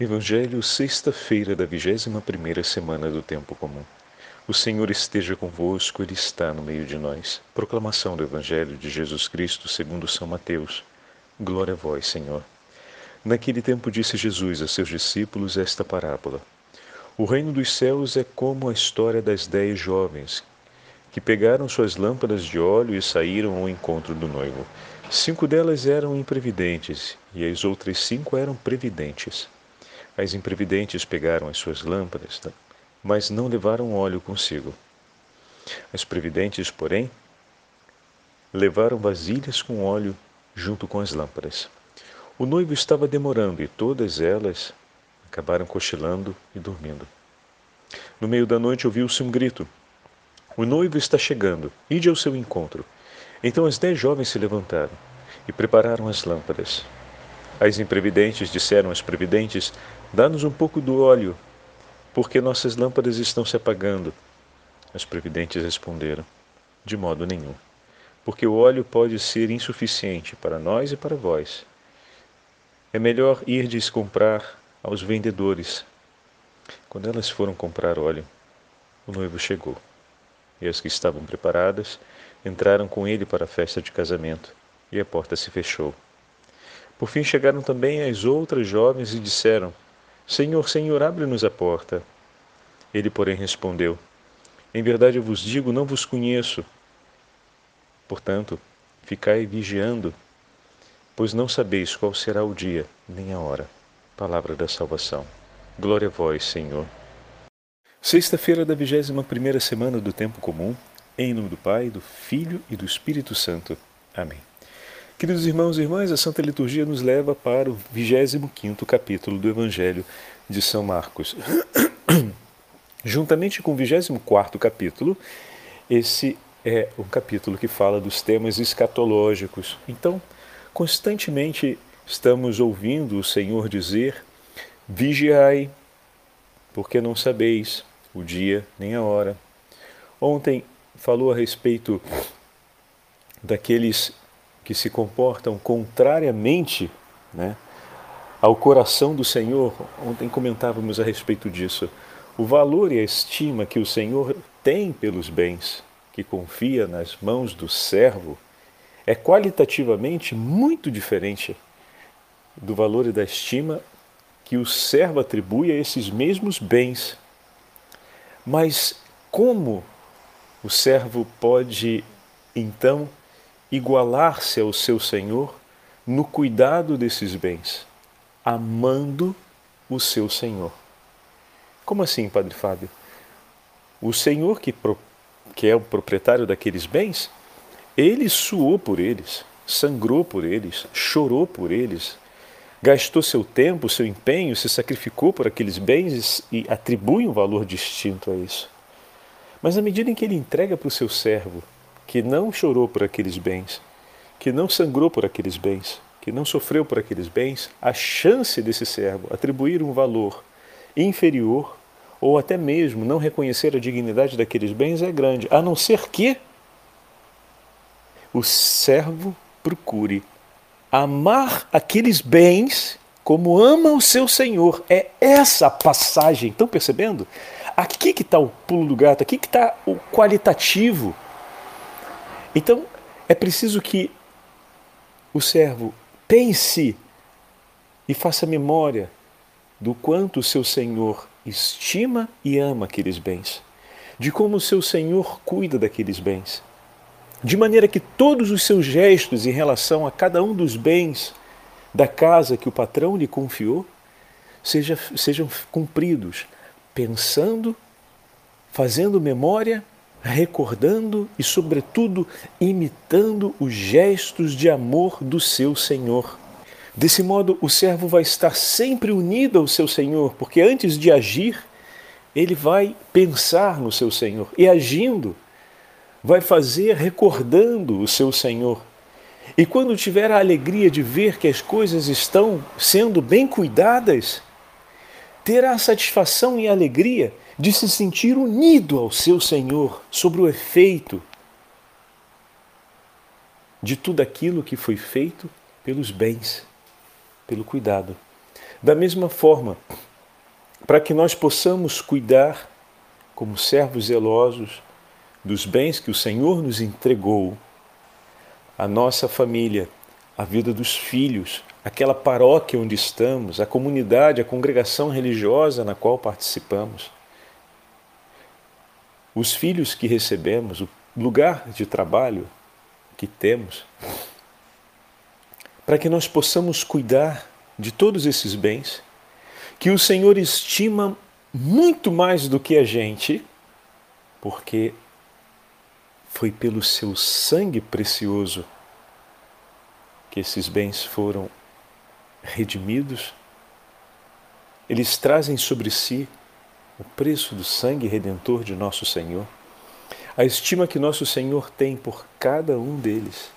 Evangelho, sexta-feira da vigésima primeira semana do Tempo Comum. O Senhor esteja convosco, Ele está no meio de nós. Proclamação do Evangelho de Jesus Cristo segundo São Mateus. Glória a vós, Senhor. Naquele tempo disse Jesus a seus discípulos esta parábola. O reino dos céus é como a história das dez jovens que pegaram suas lâmpadas de óleo e saíram ao encontro do noivo. Cinco delas eram imprevidentes e as outras cinco eram previdentes. As imprevidentes pegaram as suas lâmpadas, mas não levaram óleo consigo. As previdentes, porém, levaram vasilhas com óleo junto com as lâmpadas. O noivo estava demorando e todas elas acabaram cochilando e dormindo. No meio da noite ouviu-se um grito: O noivo está chegando, ide ao seu encontro. Então as dez jovens se levantaram e prepararam as lâmpadas. As imprevidentes disseram às previdentes: Dá-nos um pouco do óleo, porque nossas lâmpadas estão se apagando. As previdentes responderam: De modo nenhum, porque o óleo pode ser insuficiente para nós e para vós. É melhor irdes comprar aos vendedores. Quando elas foram comprar óleo, o noivo chegou, e as que estavam preparadas entraram com ele para a festa de casamento, e a porta se fechou. Por fim chegaram também as outras jovens e disseram: Senhor, Senhor, abre-nos a porta. Ele, porém, respondeu: Em verdade eu vos digo, não vos conheço. Portanto, ficai vigiando, pois não sabeis qual será o dia nem a hora. Palavra da salvação. Glória a vós, Senhor. Sexta-feira da vigésima primeira semana do Tempo Comum, em nome do Pai, do Filho e do Espírito Santo. Amém. Queridos irmãos e irmãs, a Santa Liturgia nos leva para o 25 capítulo do Evangelho de São Marcos. Juntamente com o 24 capítulo, esse é um capítulo que fala dos temas escatológicos. Então, constantemente estamos ouvindo o Senhor dizer: Vigiai, porque não sabeis o dia nem a hora. Ontem falou a respeito daqueles que se comportam contrariamente né, ao coração do Senhor. Ontem comentávamos a respeito disso. O valor e a estima que o Senhor tem pelos bens que confia nas mãos do servo é qualitativamente muito diferente do valor e da estima que o servo atribui a esses mesmos bens. Mas como o servo pode então igualar-se ao seu Senhor no cuidado desses bens, amando o seu Senhor. Como assim, Padre Fábio? O Senhor que, que é o proprietário daqueles bens, ele suou por eles, sangrou por eles, chorou por eles, gastou seu tempo, seu empenho, se sacrificou por aqueles bens e atribui um valor distinto a isso. Mas na medida em que ele entrega para o seu servo que não chorou por aqueles bens, que não sangrou por aqueles bens, que não sofreu por aqueles bens, a chance desse servo atribuir um valor inferior ou até mesmo não reconhecer a dignidade daqueles bens é grande, a não ser que o servo procure amar aqueles bens como ama o seu Senhor. É essa passagem, estão percebendo? Aqui que está o pulo do gato, aqui que está o qualitativo então, é preciso que o servo pense e faça memória do quanto o seu Senhor estima e ama aqueles bens, de como o seu Senhor cuida daqueles bens, de maneira que todos os seus gestos em relação a cada um dos bens da casa que o patrão lhe confiou seja, sejam cumpridos, pensando, fazendo memória recordando e, sobretudo, imitando os gestos de amor do seu Senhor. Desse modo, o servo vai estar sempre unido ao seu Senhor, porque antes de agir, ele vai pensar no seu Senhor e, agindo, vai fazer recordando o seu Senhor. E quando tiver a alegria de ver que as coisas estão sendo bem cuidadas, terá satisfação e alegria de se sentir unido ao seu Senhor sobre o efeito de tudo aquilo que foi feito pelos bens, pelo cuidado. Da mesma forma, para que nós possamos cuidar, como servos zelosos, dos bens que o Senhor nos entregou, a nossa família, a vida dos filhos, aquela paróquia onde estamos, a comunidade, a congregação religiosa na qual participamos, os filhos que recebemos, o lugar de trabalho que temos, para que nós possamos cuidar de todos esses bens que o Senhor estima muito mais do que a gente, porque foi pelo seu sangue precioso que esses bens foram redimidos. Eles trazem sobre si o preço do sangue redentor de nosso Senhor, a estima que nosso Senhor tem por cada um deles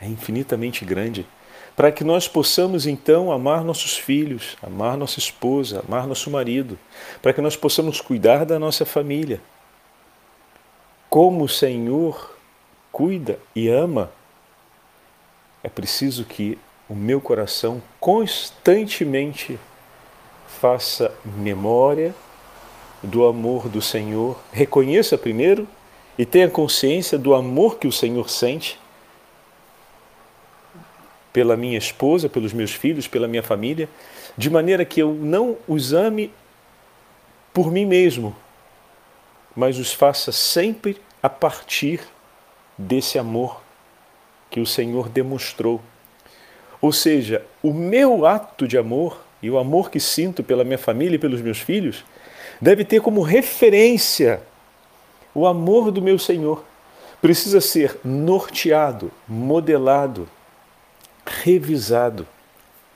é infinitamente grande, para que nós possamos então amar nossos filhos, amar nossa esposa, amar nosso marido, para que nós possamos cuidar da nossa família. Como o Senhor cuida e ama, é preciso que o meu coração constantemente faça memória do amor do Senhor, reconheça primeiro e tenha consciência do amor que o Senhor sente pela minha esposa, pelos meus filhos, pela minha família, de maneira que eu não os ame por mim mesmo, mas os faça sempre a partir desse amor que o Senhor demonstrou. Ou seja, o meu ato de amor e o amor que sinto pela minha família e pelos meus filhos deve ter como referência o amor do meu Senhor. Precisa ser norteado, modelado revisado,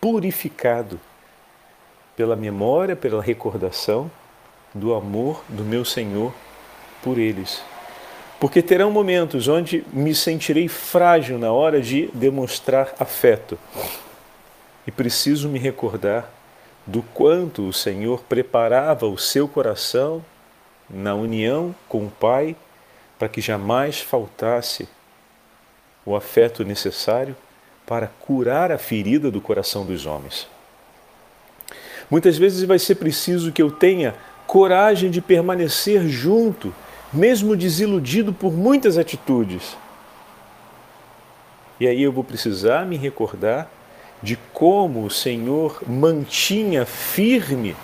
purificado pela memória, pela recordação do amor do meu Senhor por eles. Porque terão momentos onde me sentirei frágil na hora de demonstrar afeto. E preciso me recordar do quanto o Senhor preparava o seu coração na união com o Pai para que jamais faltasse o afeto necessário para curar a ferida do coração dos homens. Muitas vezes vai ser preciso que eu tenha coragem de permanecer junto, mesmo desiludido por muitas atitudes. E aí eu vou precisar me recordar de como o Senhor mantinha firme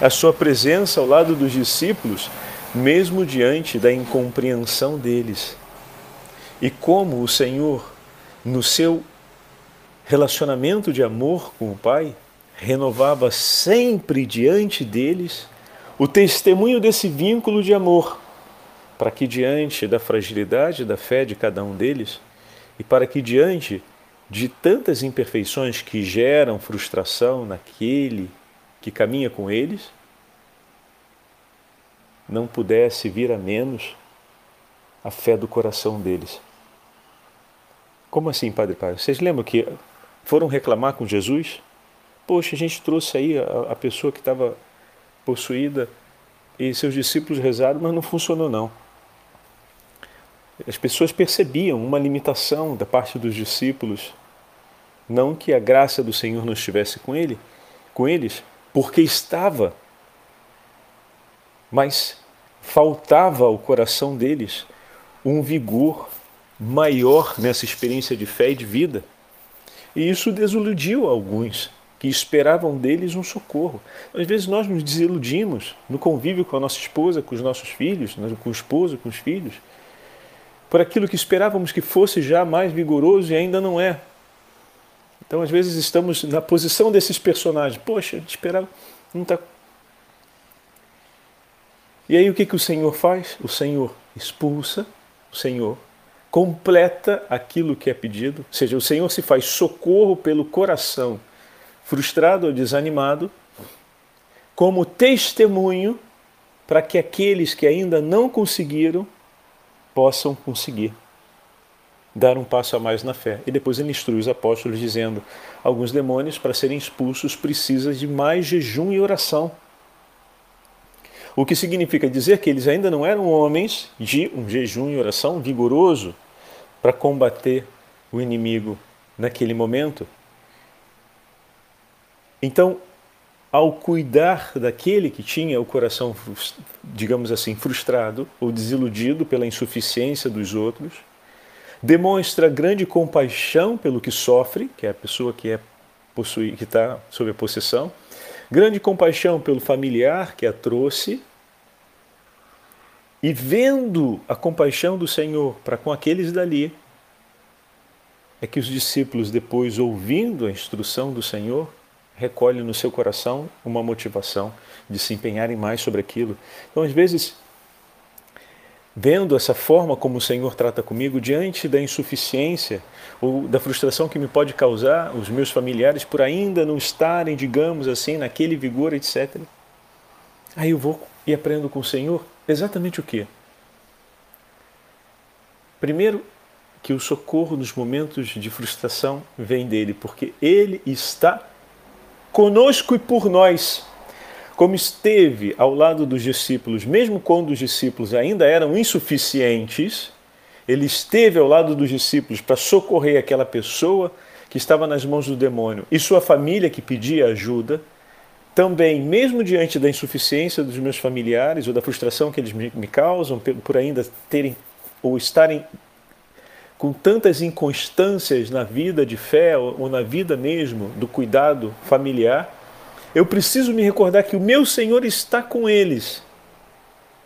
a sua presença ao lado dos discípulos, mesmo diante da incompreensão deles. E como o Senhor, no seu relacionamento de amor com o Pai renovava sempre diante deles o testemunho desse vínculo de amor, para que diante da fragilidade da fé de cada um deles e para que diante de tantas imperfeições que geram frustração naquele que caminha com eles, não pudesse vir a menos a fé do coração deles. Como assim, Padre Pai? Vocês lembram que foram reclamar com Jesus? Poxa, a gente trouxe aí a, a pessoa que estava possuída e seus discípulos rezaram, mas não funcionou não. As pessoas percebiam uma limitação da parte dos discípulos, não que a graça do Senhor não estivesse com ele, com eles, porque estava, mas faltava ao coração deles um vigor maior nessa experiência de fé e de vida. E isso desiludiu alguns que esperavam deles um socorro. Às vezes nós nos desiludimos no convívio com a nossa esposa, com os nossos filhos, né, com o esposo, com os filhos, por aquilo que esperávamos que fosse já mais vigoroso e ainda não é. Então, às vezes, estamos na posição desses personagens. Poxa, esperava, não está. E aí, o que, que o Senhor faz? O Senhor expulsa, o Senhor completa aquilo que é pedido, ou seja, o Senhor se faz socorro pelo coração frustrado ou desanimado, como testemunho para que aqueles que ainda não conseguiram possam conseguir dar um passo a mais na fé. E depois ele instrui os apóstolos dizendo: alguns demônios para serem expulsos precisam de mais jejum e oração. O que significa dizer que eles ainda não eram homens de um jejum e oração vigoroso para combater o inimigo naquele momento. Então, ao cuidar daquele que tinha o coração, digamos assim, frustrado ou desiludido pela insuficiência dos outros, demonstra grande compaixão pelo que sofre, que é a pessoa que é possui, que está sob a possessão, grande compaixão pelo familiar que a trouxe, e vendo a compaixão do Senhor para com aqueles dali, é que os discípulos, depois ouvindo a instrução do Senhor, recolhe no seu coração uma motivação de se empenharem mais sobre aquilo. Então, às vezes, vendo essa forma como o Senhor trata comigo, diante da insuficiência ou da frustração que me pode causar os meus familiares por ainda não estarem, digamos assim, naquele vigor, etc. Aí eu vou e aprendo com o Senhor exatamente o que? Primeiro, que o socorro nos momentos de frustração vem dele, porque ele está conosco e por nós, como esteve ao lado dos discípulos, mesmo quando os discípulos ainda eram insuficientes, ele esteve ao lado dos discípulos para socorrer aquela pessoa que estava nas mãos do demônio e sua família que pedia ajuda. Também, mesmo diante da insuficiência dos meus familiares ou da frustração que eles me, causam por ainda terem ou estarem com tantas inconstâncias na vida de fé ou na vida mesmo do cuidado familiar, eu preciso me recordar que o meu Senhor está com eles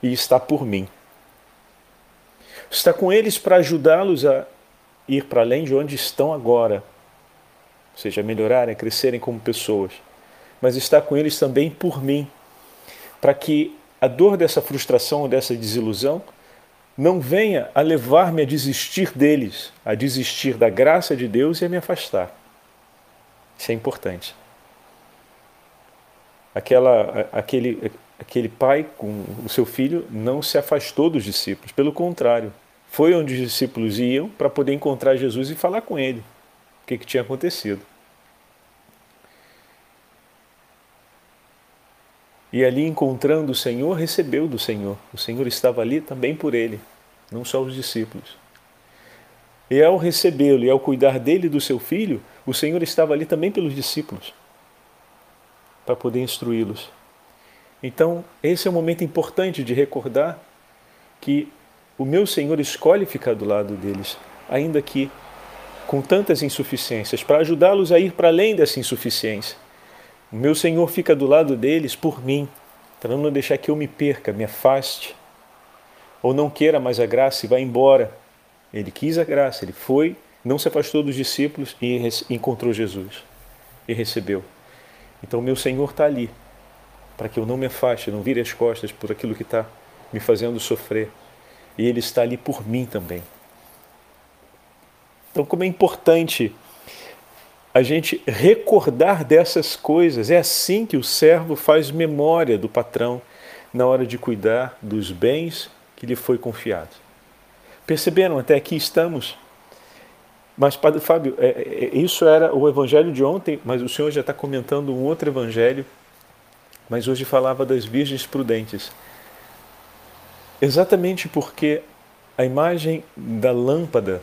e está por mim. Está com eles para ajudá-los a ir para além de onde estão agora, ou seja, melhorarem, crescerem como pessoas, mas está com eles também por mim, para que a dor dessa frustração ou dessa desilusão não venha a levar-me a desistir deles, a desistir da graça de Deus e a me afastar. Isso é importante. Aquela, aquele, aquele pai com o seu filho não se afastou dos discípulos, pelo contrário, foi onde os discípulos iam para poder encontrar Jesus e falar com ele o que, que tinha acontecido. E ali, encontrando o Senhor, recebeu do Senhor. O Senhor estava ali também por ele, não só os discípulos. E ao recebê-lo e ao cuidar dele e do seu filho, o Senhor estava ali também pelos discípulos, para poder instruí-los. Então, esse é um momento importante de recordar que o meu Senhor escolhe ficar do lado deles, ainda que com tantas insuficiências, para ajudá-los a ir para além dessa insuficiência. O meu Senhor fica do lado deles por mim, para não deixar que eu me perca, me afaste, ou não queira mais a graça e vá embora. Ele quis a graça, ele foi, não se afastou dos discípulos e encontrou Jesus e recebeu. Então, meu Senhor está ali, para que eu não me afaste, não vire as costas por aquilo que está me fazendo sofrer. E Ele está ali por mim também. Então, como é importante a gente recordar dessas coisas. É assim que o servo faz memória do patrão na hora de cuidar dos bens que lhe foi confiado. Perceberam? Até aqui estamos. Mas, Padre Fábio, é, é, isso era o evangelho de ontem, mas o senhor já está comentando um outro evangelho, mas hoje falava das virgens prudentes. Exatamente porque a imagem da lâmpada,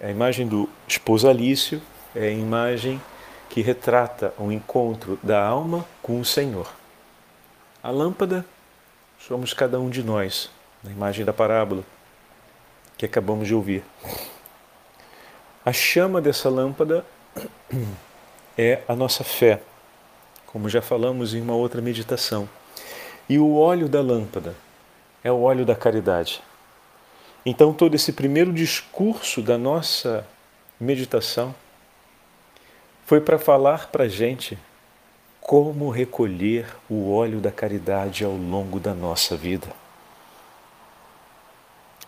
a imagem do esposalício, é a imagem que retrata o encontro da alma com o Senhor. A lâmpada somos cada um de nós, na imagem da parábola que acabamos de ouvir. A chama dessa lâmpada é a nossa fé, como já falamos em uma outra meditação. E o óleo da lâmpada é o óleo da caridade. Então, todo esse primeiro discurso da nossa meditação foi para falar para a gente como recolher o óleo da caridade ao longo da nossa vida.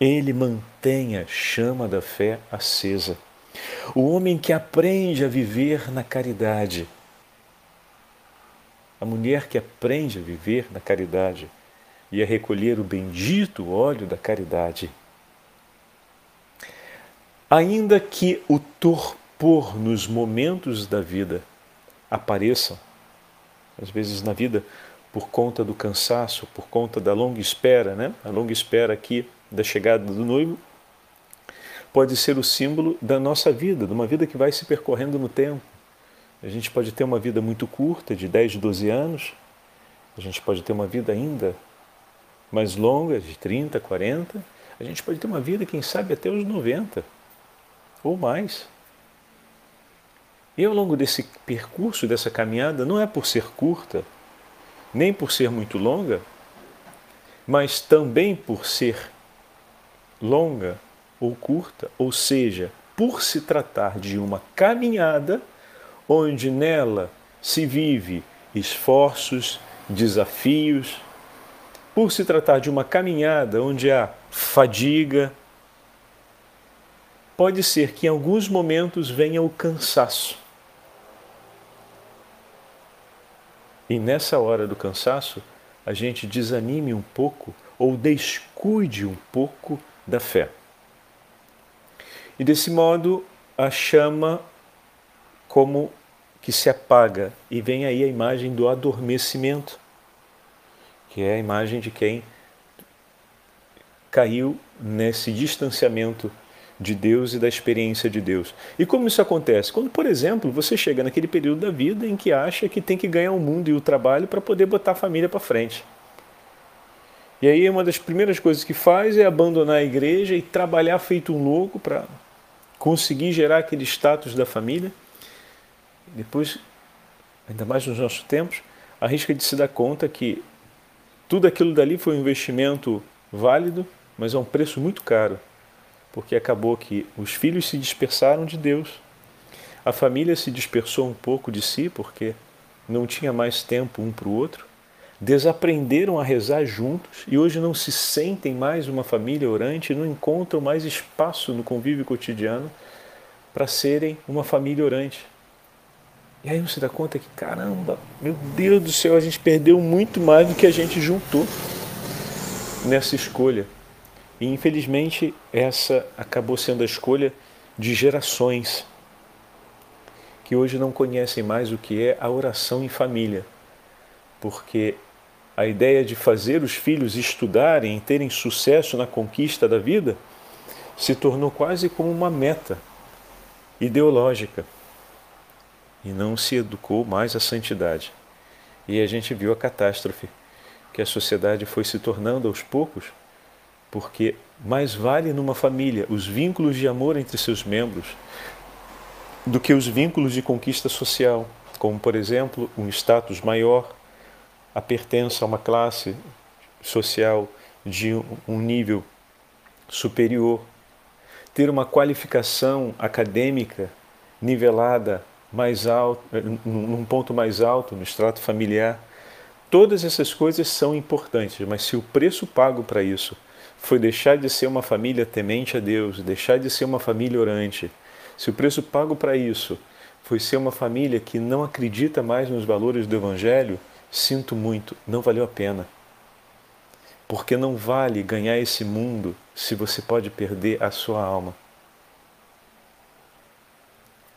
Ele mantém a chama da fé acesa. O homem que aprende a viver na caridade, a mulher que aprende a viver na caridade e a recolher o bendito óleo da caridade, ainda que o torpe por nos momentos da vida apareçam, às vezes na vida por conta do cansaço, por conta da longa espera, né? A longa espera aqui da chegada do noivo pode ser o símbolo da nossa vida, de uma vida que vai se percorrendo no tempo, A gente pode ter uma vida muito curta, de 10, 12 anos. A gente pode ter uma vida ainda mais longa, de 30, 40. A gente pode ter uma vida, quem sabe, até os 90 ou mais. E ao longo desse percurso, dessa caminhada, não é por ser curta, nem por ser muito longa, mas também por ser longa ou curta, ou seja, por se tratar de uma caminhada onde nela se vive esforços, desafios, por se tratar de uma caminhada onde há fadiga, pode ser que em alguns momentos venha o cansaço. E nessa hora do cansaço, a gente desanime um pouco ou descuide um pouco da fé. E desse modo, a chama como que se apaga e vem aí a imagem do adormecimento, que é a imagem de quem caiu nesse distanciamento de Deus e da experiência de Deus. E como isso acontece? Quando, por exemplo, você chega naquele período da vida em que acha que tem que ganhar o mundo e o trabalho para poder botar a família para frente. E aí uma das primeiras coisas que faz é abandonar a igreja e trabalhar feito um louco para conseguir gerar aquele status da família. Depois, ainda mais nos nossos tempos, arrisca de se dar conta que tudo aquilo dali foi um investimento válido, mas a um preço muito caro porque acabou que os filhos se dispersaram de Deus, a família se dispersou um pouco de si, porque não tinha mais tempo um para o outro, desaprenderam a rezar juntos e hoje não se sentem mais uma família orante, não encontram mais espaço no convívio cotidiano para serem uma família orante. E aí você dá conta que, caramba, meu Deus do céu, a gente perdeu muito mais do que a gente juntou nessa escolha. E infelizmente essa acabou sendo a escolha de gerações que hoje não conhecem mais o que é a oração em família, porque a ideia de fazer os filhos estudarem e terem sucesso na conquista da vida se tornou quase como uma meta ideológica e não se educou mais a santidade. E a gente viu a catástrofe que a sociedade foi se tornando aos poucos porque mais vale numa família os vínculos de amor entre seus membros do que os vínculos de conquista social, como, por exemplo, um status maior, a pertença a uma classe social de um nível superior, ter uma qualificação acadêmica nivelada mais alto, num ponto mais alto no extrato familiar. Todas essas coisas são importantes, mas se o preço pago para isso foi deixar de ser uma família temente a Deus, deixar de ser uma família orante. Se o preço pago para isso foi ser uma família que não acredita mais nos valores do Evangelho, sinto muito, não valeu a pena. Porque não vale ganhar esse mundo se você pode perder a sua alma.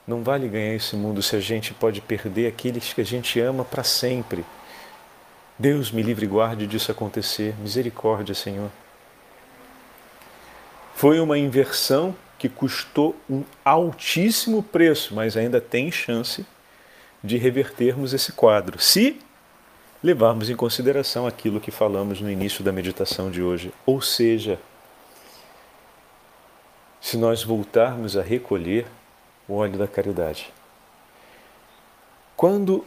Não vale ganhar esse mundo se a gente pode perder aqueles que a gente ama para sempre. Deus me livre e guarde disso acontecer. Misericórdia, Senhor. Foi uma inversão que custou um altíssimo preço, mas ainda tem chance de revertermos esse quadro, se levarmos em consideração aquilo que falamos no início da meditação de hoje. Ou seja, se nós voltarmos a recolher o óleo da caridade. Quando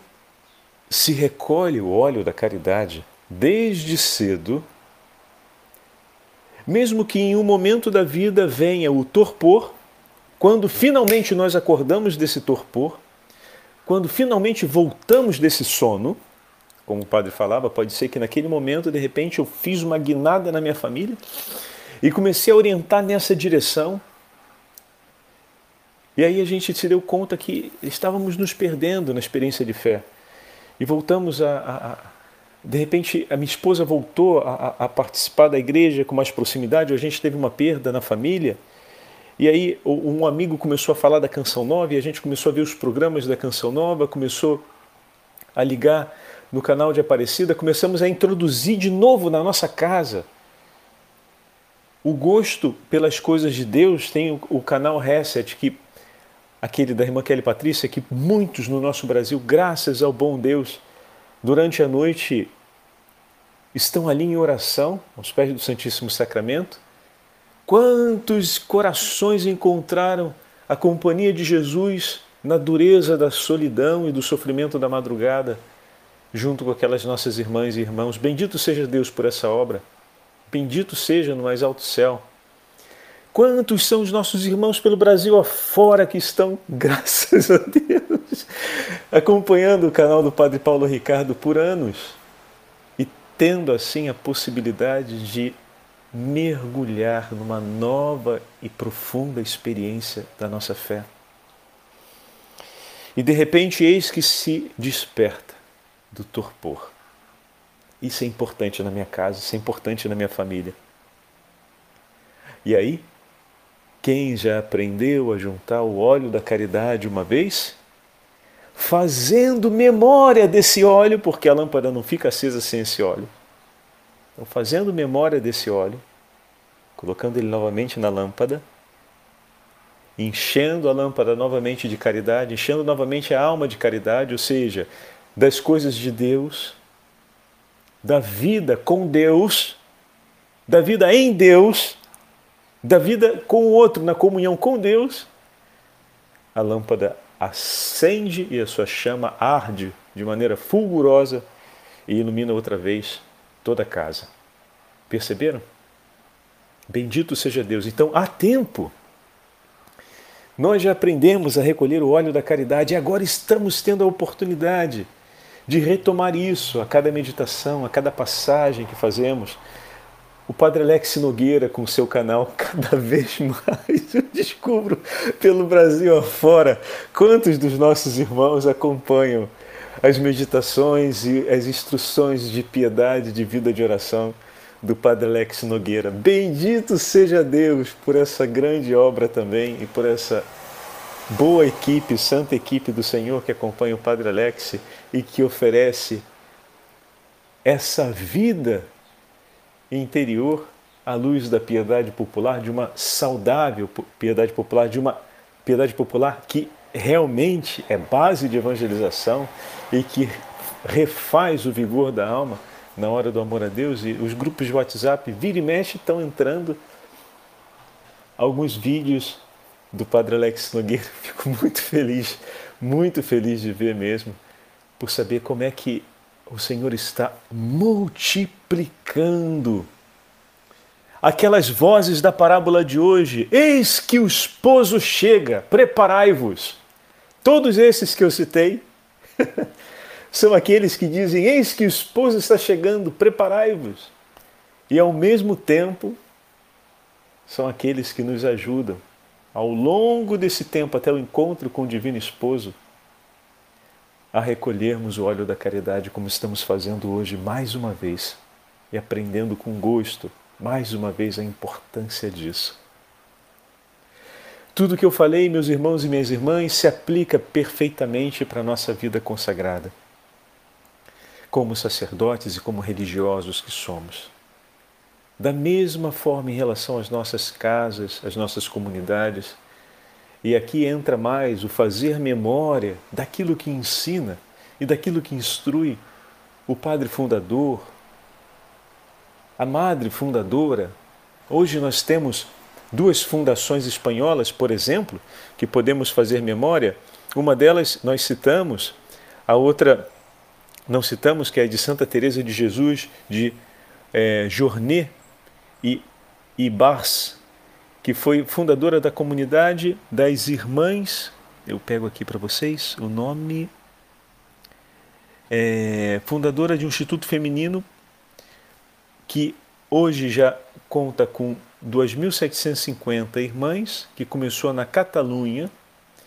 se recolhe o óleo da caridade, desde cedo, mesmo que em um momento da vida venha o torpor, quando finalmente nós acordamos desse torpor, quando finalmente voltamos desse sono, como o padre falava, pode ser que naquele momento, de repente, eu fiz uma guinada na minha família e comecei a orientar nessa direção. E aí a gente se deu conta que estávamos nos perdendo na experiência de fé. E voltamos a, a, de repente, a minha esposa voltou a, a, participar da igreja com mais proximidade, a gente teve uma perda na família. E aí um amigo começou a falar da Canção Nova e a gente começou a ver os programas da Canção Nova, começou a ligar no canal de Aparecida, começamos a introduzir de novo na nossa casa o gosto pelas coisas de Deus. Tem o, o canal Reset, que aquele da irmã Kelly Patrícia, que muitos no nosso Brasil, graças ao bom Deus, durante a noite estão ali em oração, aos pés do Santíssimo Sacramento. Quantos corações encontraram a companhia de Jesus na dureza da solidão e do sofrimento da madrugada, junto com aquelas nossas irmãs e irmãos. Bendito seja Deus por essa obra. Bendito seja no mais alto céu. Quantos são os nossos irmãos pelo Brasil afora que estão, graças a Deus, acompanhando o canal do Padre Paulo Ricardo por anos e tendo assim a possibilidade de mergulhar numa nova e profunda experiência da nossa fé. E de repente, eis que se desperta do torpor. Isso é importante na minha casa, isso é importante na minha família. E aí, quem já aprendeu a juntar o óleo da caridade uma vez? Fazendo memória desse óleo, porque a lâmpada não fica acesa sem esse óleo. Então, fazendo memória desse óleo, colocando ele novamente na lâmpada, enchendo a lâmpada novamente de caridade, enchendo novamente a alma de caridade, ou seja, das coisas de Deus, da vida com Deus, da vida em Deus, da vida com o outro, na comunhão com Deus, a lâmpada acende e a sua chama arde de maneira fulgurosa e ilumina outra vez toda a casa. Perceberam? Bendito seja Deus. Então há tempo. Nós já aprendemos a recolher o óleo da caridade e agora estamos tendo a oportunidade de retomar isso a cada meditação, a cada passagem que fazemos o Padre Alex Nogueira, com seu canal, cada vez mais eu descubro pelo Brasil afora quantos dos nossos irmãos acompanham as meditações e as instruções de piedade, de vida de oração do Padre Alex Nogueira. Bendito seja Deus por essa grande obra também e por essa boa equipe, santa equipe do Senhor que acompanha o Padre Alex e que oferece essa vida interior à luz da piedade popular, de uma saudável piedade popular, de uma piedade popular que realmente é base de evangelização e que refaz o vigor da alma na hora do amor a Deus. E os grupos de WhatsApp, vira e mexe, estão entrando alguns vídeos do Padre Alex Nogueira. Fico muito feliz, muito feliz de ver mesmo, por saber como é que o Senhor está multiplicando. Aquelas vozes da parábola de hoje, eis que o esposo chega, preparai-vos. Todos esses que eu citei são aqueles que dizem: Eis que o esposo está chegando, preparai-vos. E ao mesmo tempo, são aqueles que nos ajudam ao longo desse tempo até o encontro com o Divino Esposo a recolhermos o óleo da caridade como estamos fazendo hoje mais uma vez e aprendendo com gosto mais uma vez a importância disso. Tudo que eu falei, meus irmãos e minhas irmãs, se aplica perfeitamente para a nossa vida consagrada, como sacerdotes e como religiosos que somos. Da mesma forma em relação às nossas casas, às nossas comunidades, e aqui entra mais o fazer memória daquilo que ensina e daquilo que instrui o padre fundador, a madre fundadora. Hoje nós temos duas fundações espanholas, por exemplo, que podemos fazer memória. Uma delas nós citamos, a outra não citamos, que é de Santa Teresa de Jesus, de é, Journet Ibars, que foi fundadora da comunidade das Irmãs. Eu pego aqui para vocês o nome. É, fundadora de um instituto feminino que hoje já conta com 2.750 irmãs, que começou na Catalunha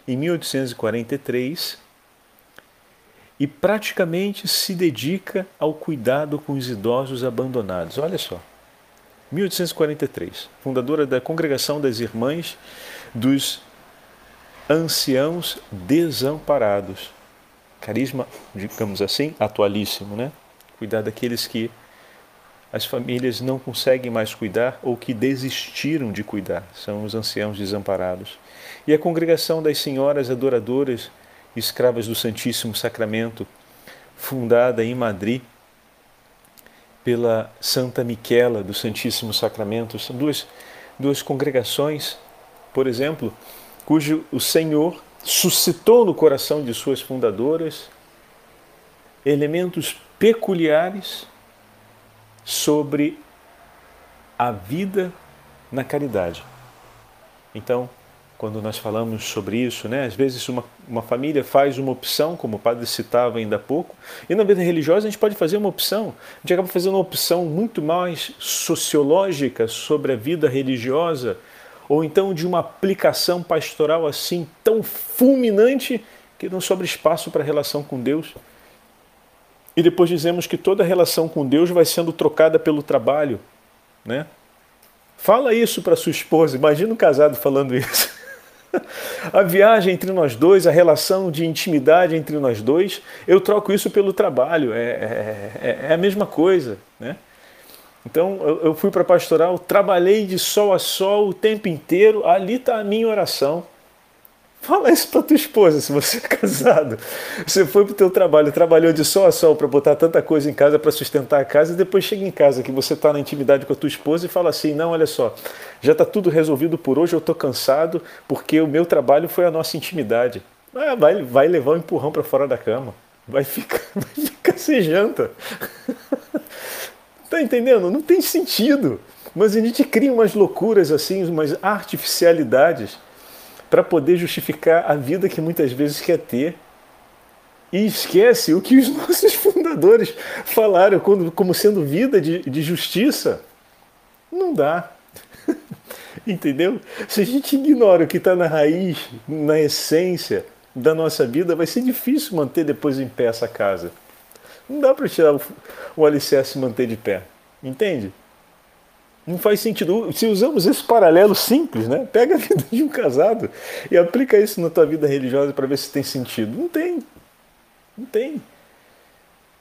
em 1843 e praticamente se dedica ao cuidado com os idosos abandonados. Olha só. 1843, fundadora da Congregação das Irmãs dos Anciãos Desamparados. Carisma, digamos assim, atualíssimo, né? Cuidar daqueles que as famílias não conseguem mais cuidar ou que desistiram de cuidar, são os anciãos desamparados. E a congregação das senhoras adoradoras, escravas do Santíssimo Sacramento, fundada em Madrid pela Santa Miquela do Santíssimo Sacramento, são duas, duas congregações, por exemplo, cujo o Senhor suscitou no coração de suas fundadoras elementos peculiares sobre a vida na caridade. Então, quando nós falamos sobre isso, né, às vezes uma, uma família faz uma opção, como o padre citava ainda há pouco, e na vida religiosa a gente pode fazer uma opção. A gente acaba fazendo uma opção muito mais sociológica sobre a vida religiosa, ou então de uma aplicação pastoral assim tão fulminante que não sobra espaço para a relação com Deus e depois dizemos que toda relação com Deus vai sendo trocada pelo trabalho, né? Fala isso para sua esposa, imagina um casado falando isso. a viagem entre nós dois, a relação de intimidade entre nós dois, eu troco isso pelo trabalho, é, é, é, é a mesma coisa, né? Então eu, eu fui para pastoral, trabalhei de sol a sol o tempo inteiro, ali está a minha oração. Fala isso para tua esposa, se você é casado. Você foi para o teu trabalho, trabalhou de sol a sol para botar tanta coisa em casa para sustentar a casa e depois chega em casa que você está na intimidade com a tua esposa e fala assim, não, olha só, já está tudo resolvido por hoje, eu estou cansado porque o meu trabalho foi a nossa intimidade. Ah, vai, vai levar um empurrão para fora da cama. Vai ficar, vai ficar sem janta. tá entendendo? Não tem sentido. Mas a gente cria umas loucuras assim, umas artificialidades para poder justificar a vida que muitas vezes quer ter. E esquece o que os nossos fundadores falaram como sendo vida de, de justiça. Não dá. Entendeu? Se a gente ignora o que está na raiz, na essência da nossa vida, vai ser difícil manter depois em pé essa casa. Não dá para tirar o, o alicerce e manter de pé. Entende? Não faz sentido. Se usamos esse paralelo simples, né? Pega a vida de um casado e aplica isso na tua vida religiosa para ver se tem sentido. Não tem. Não tem.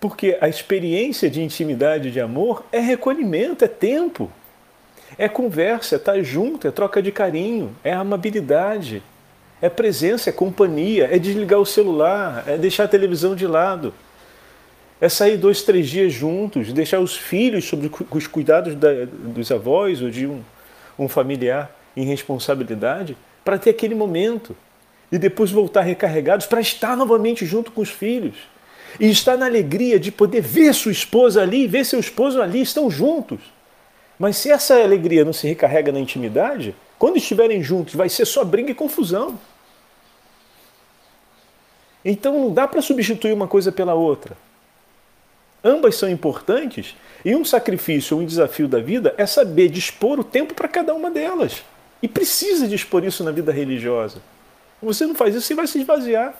Porque a experiência de intimidade, de amor, é recolhimento, é tempo. É conversa, é estar junto, é troca de carinho, é amabilidade, é presença, é companhia, é desligar o celular, é deixar a televisão de lado. É sair dois, três dias juntos, deixar os filhos sob os cuidados da, dos avós ou de um, um familiar em responsabilidade para ter aquele momento e depois voltar recarregados para estar novamente junto com os filhos e estar na alegria de poder ver sua esposa ali, ver seu esposo ali, estão juntos. Mas se essa alegria não se recarrega na intimidade, quando estiverem juntos vai ser só briga e confusão. Então não dá para substituir uma coisa pela outra. Ambas são importantes e um sacrifício, um desafio da vida é saber dispor o tempo para cada uma delas. E precisa dispor isso na vida religiosa. Você não faz isso, você vai se esvaziar.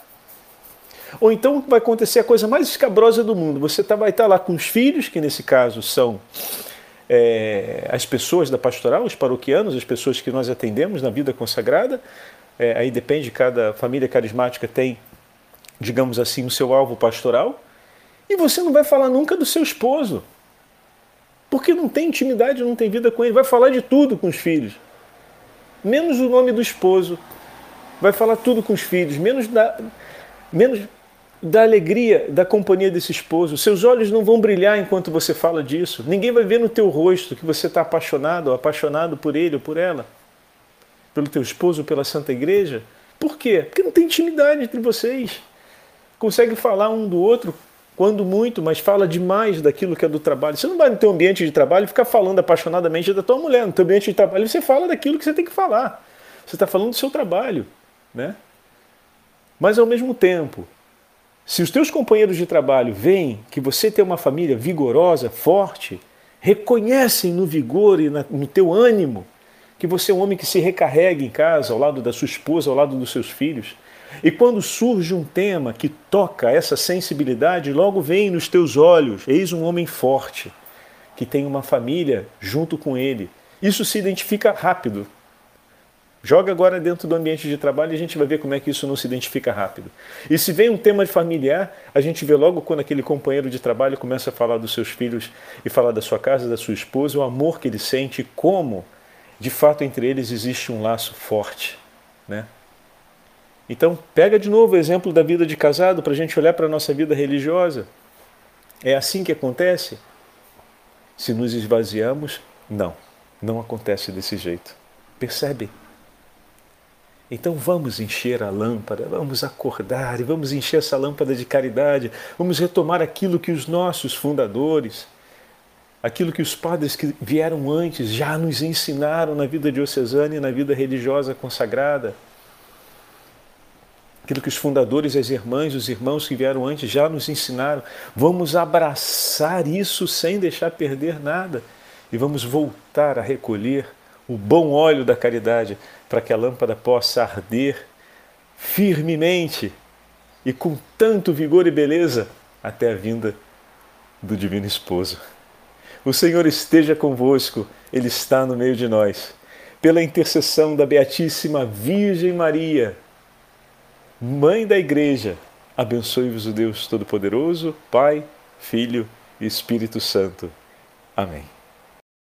Ou então vai acontecer a coisa mais escabrosa do mundo. Você tá, vai estar tá lá com os filhos, que nesse caso são é, as pessoas da pastoral, os paroquianos, as pessoas que nós atendemos na vida consagrada. É, aí depende, cada família carismática tem, digamos assim, o seu alvo pastoral. E você não vai falar nunca do seu esposo. Porque não tem intimidade, não tem vida com ele. Vai falar de tudo com os filhos. Menos o nome do esposo. Vai falar tudo com os filhos. Menos da, menos da alegria da companhia desse esposo. Seus olhos não vão brilhar enquanto você fala disso. Ninguém vai ver no teu rosto que você está apaixonado ou apaixonado por ele ou por ela. Pelo teu esposo, pela Santa Igreja. Por quê? Porque não tem intimidade entre vocês. Consegue falar um do outro quando muito, mas fala demais daquilo que é do trabalho. Você não vai no teu ambiente de trabalho e ficar falando apaixonadamente da tua mulher. No teu ambiente de trabalho você fala daquilo que você tem que falar. Você está falando do seu trabalho, né? Mas ao mesmo tempo, se os teus companheiros de trabalho veem que você tem uma família vigorosa, forte, reconhecem no vigor e no teu ânimo que você é um homem que se recarrega em casa, ao lado da sua esposa, ao lado dos seus filhos, e quando surge um tema que toca essa sensibilidade, logo vem nos teus olhos: eis um homem forte, que tem uma família junto com ele. Isso se identifica rápido. Joga agora dentro do ambiente de trabalho e a gente vai ver como é que isso não se identifica rápido. E se vem um tema familiar, a gente vê logo quando aquele companheiro de trabalho começa a falar dos seus filhos e falar da sua casa, da sua esposa, o amor que ele sente, como de fato entre eles existe um laço forte, né? Então, pega de novo o exemplo da vida de casado para a gente olhar para a nossa vida religiosa. É assim que acontece? Se nos esvaziamos, não, não acontece desse jeito. Percebe? Então vamos encher a lâmpada, vamos acordar e vamos encher essa lâmpada de caridade, vamos retomar aquilo que os nossos fundadores, aquilo que os padres que vieram antes já nos ensinaram na vida diocesana e na vida religiosa consagrada. Aquilo que os fundadores, as irmãs, os irmãos que vieram antes já nos ensinaram. Vamos abraçar isso sem deixar perder nada e vamos voltar a recolher o bom óleo da caridade para que a lâmpada possa arder firmemente e com tanto vigor e beleza até a vinda do Divino Esposo. O Senhor esteja convosco, Ele está no meio de nós. Pela intercessão da Beatíssima Virgem Maria, Mãe da Igreja, abençoe-vos o Deus Todo-Poderoso, Pai, Filho e Espírito Santo. Amém.